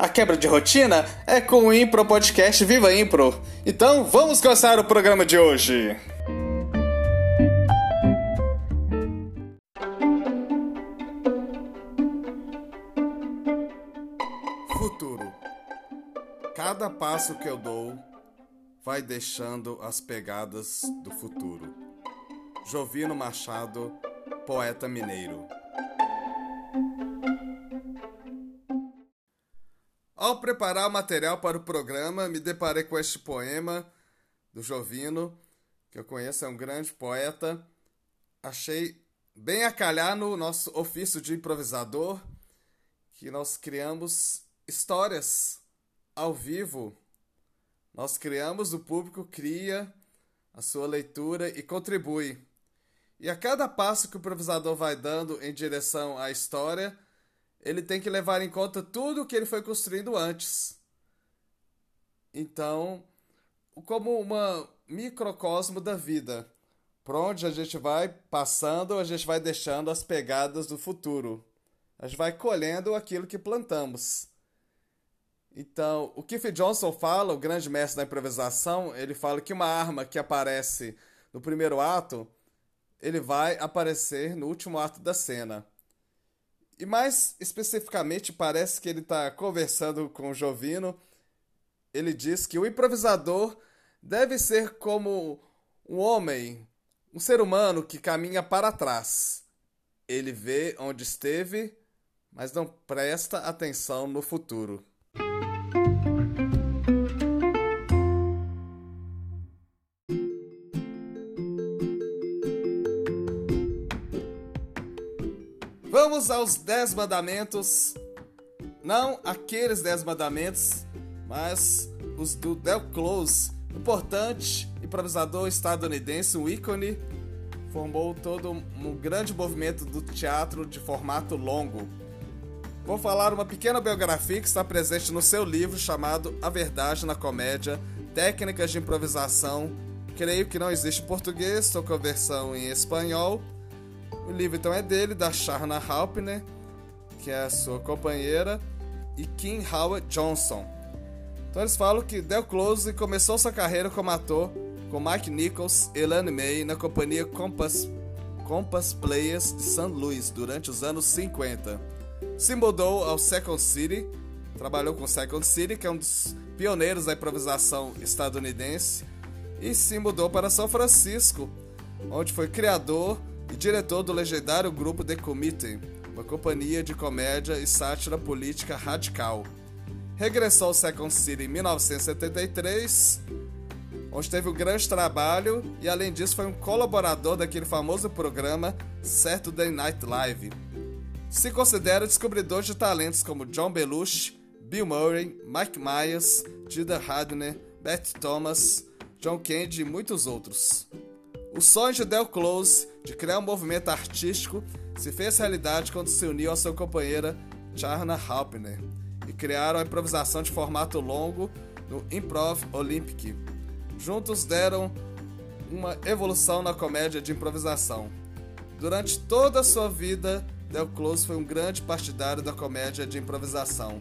A quebra de rotina é com o Impro Podcast Viva Impro. Então vamos começar o programa de hoje. Futuro. Cada passo que eu dou vai deixando as pegadas do futuro. Jovino Machado, poeta mineiro. Ao preparar o material para o programa, me deparei com este poema do Jovino, que eu conheço, é um grande poeta. Achei bem a calhar no nosso ofício de improvisador, que nós criamos histórias ao vivo. Nós criamos, o público cria a sua leitura e contribui. E a cada passo que o improvisador vai dando em direção à história, ele tem que levar em conta tudo o que ele foi construindo antes. Então, como uma microcosmo da vida, por onde a gente vai passando, a gente vai deixando as pegadas do futuro. A gente vai colhendo aquilo que plantamos. Então, o Keith Johnson fala, o grande mestre da improvisação, ele fala que uma arma que aparece no primeiro ato, ele vai aparecer no último ato da cena. E mais especificamente, parece que ele está conversando com o Jovino. Ele diz que o improvisador deve ser como um homem, um ser humano que caminha para trás. Ele vê onde esteve, mas não presta atenção no futuro. Vamos aos dez mandamentos. Não aqueles dez mandamentos, mas os do Del Close, importante improvisador estadunidense, um ícone, formou todo um grande movimento do teatro de formato longo. Vou falar uma pequena biografia que está presente no seu livro chamado A Verdade na Comédia, Técnicas de Improvisação. Creio que não existe em português, estou com a versão em espanhol o livro então é dele, da Sharna Halpner, que é a sua companheira, e Kim Howard Johnson. Então eles falam que Del Close começou sua carreira como ator com Mike Nichols e Elaine May na companhia Compass, Compass Players de St. Louis durante os anos 50. Se mudou ao Second City, trabalhou com Second City, que é um dos pioneiros da improvisação estadunidense, e se mudou para São Francisco, onde foi criador e diretor do legendário grupo The Committee, uma companhia de comédia e sátira política radical. Regressou ao Second City em 1973, onde teve um grande trabalho e, além disso, foi um colaborador daquele famoso programa Saturday Night Live. Se considera descobridor de talentos como John Belushi, Bill Murray, Mike Myers, Dida Radner, Beth Thomas, John Candy e muitos outros. O sonho de Del Close de criar um movimento artístico se fez realidade quando se uniu à sua companheira Charna Halpner e criaram a improvisação de formato longo no Improv Olympic. Juntos deram uma evolução na comédia de improvisação. Durante toda a sua vida, Del Close foi um grande partidário da comédia de improvisação,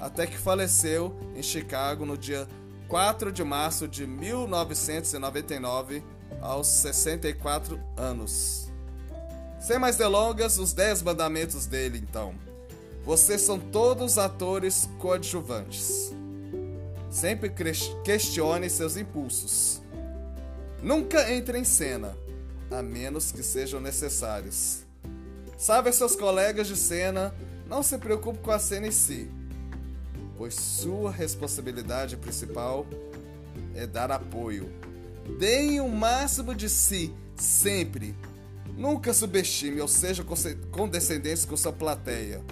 até que faleceu em Chicago no dia 4 de março de 1999 aos 64 anos. Sem mais delongas, os 10 mandamentos dele, então. Vocês são todos atores coadjuvantes. Sempre questione seus impulsos. Nunca entre em cena, a menos que sejam necessários. Salve seus colegas de cena, não se preocupe com a cena em si, pois sua responsabilidade principal é dar apoio Deem o máximo de si, sempre. Nunca subestime ou seja condescendentes com sua plateia.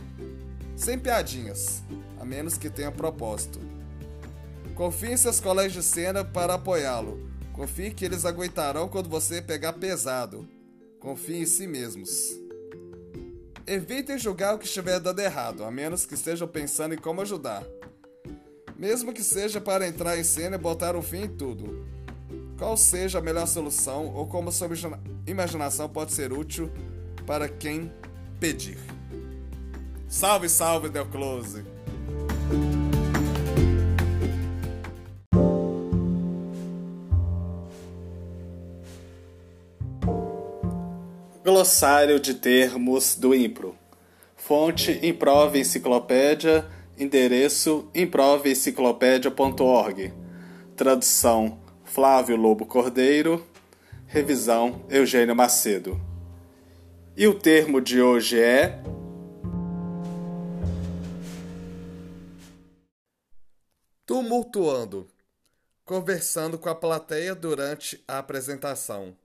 Sem piadinhas. menos que tenha propósito. Confie em seus colegas de cena para apoiá-lo. Confie que eles aguentarão quando você pegar pesado. Confie em si mesmos. Evitem julgar o que estiver dando errado, a menos que estejam pensando em como ajudar. Mesmo que seja para entrar em cena e botar um fim em tudo. Qual seja a melhor solução ou como sua imaginação pode ser útil para quem pedir. Salve, salve, Del Close! Glossário de termos do Impro. Fonte Improve Enciclopédia. Endereço improveenciclopédia.org. Tradução Flávio Lobo Cordeiro. Revisão Eugênio Macedo. E o termo de hoje é. Tumultuando conversando com a plateia durante a apresentação.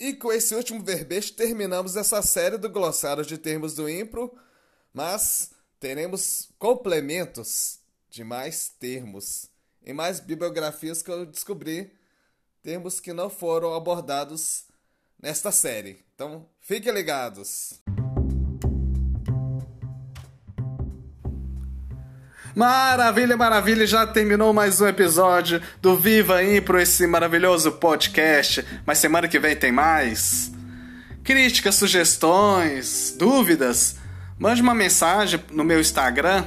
E com esse último verbete terminamos essa série do glossário de termos do Impro, mas teremos complementos de mais termos e mais bibliografias que eu descobri, termos que não foram abordados nesta série. Então, fiquem ligados. Maravilha, maravilha, já terminou mais um episódio do Viva Impro, esse maravilhoso podcast. Mas semana que vem tem mais. Críticas, sugestões, dúvidas? Mande uma mensagem no meu Instagram,